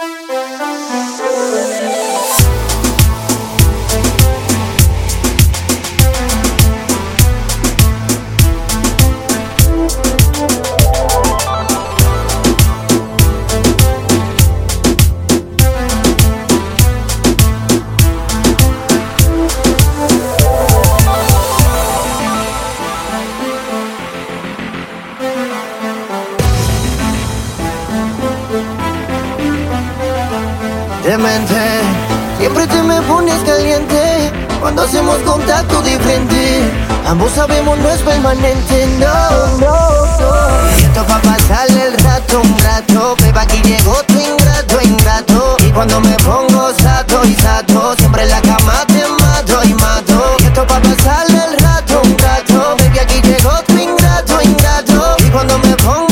Bye. Siempre te me pones caliente cuando hacemos contacto de frente. Ambos sabemos no es permanente, no, no, Y esto pa' pasarle el rato, un rato. Beba, aquí llegó tu ingrato, ingrato. Y cuando me pongo sato y sato, siempre en la cama te mato y mato. Y esto pa' pasarle el rato, un rato. Baby, aquí llegó tu ingrato, ingrato. Y cuando me pongo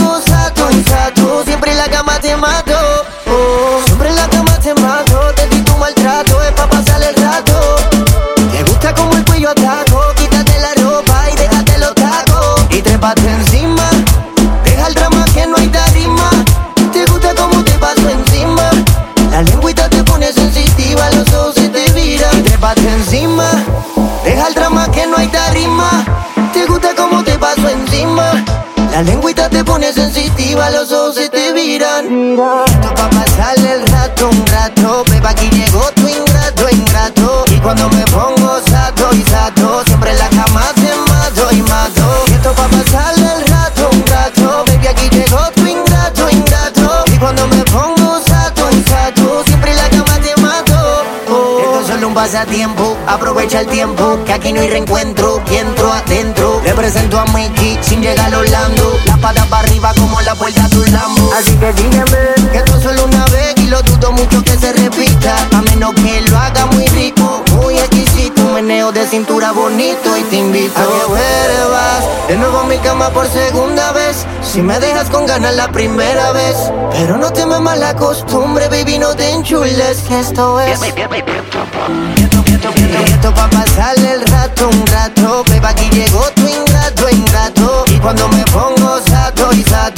que no hay tarima. Te gusta como te paso encima. La lengüita te pone sensitiva, los ojos se te viran. Esto pa' pasarle el rato, un rato. Beba, aquí llegó tu ingrato, ingrato. Y cuando me pongo pasatiempo, aprovecha el tiempo, que aquí no hay reencuentro. Y entro adentro, le presento a Mickey sin llegar a Orlando. La pata para arriba como la puerta de un Lambo. Así que dígame que esto es solo bonito y te invito a que vuelvas de nuevo a mi cama por segunda vez. Si me dejas con ganas la primera vez, pero no te me la costumbre, baby, no te enchules. Que esto es. Esto, pa' pasarle el rato, un rato. Beba, aquí llegó tu ingrato, ingrato. Y cuando me pongo sato y sato,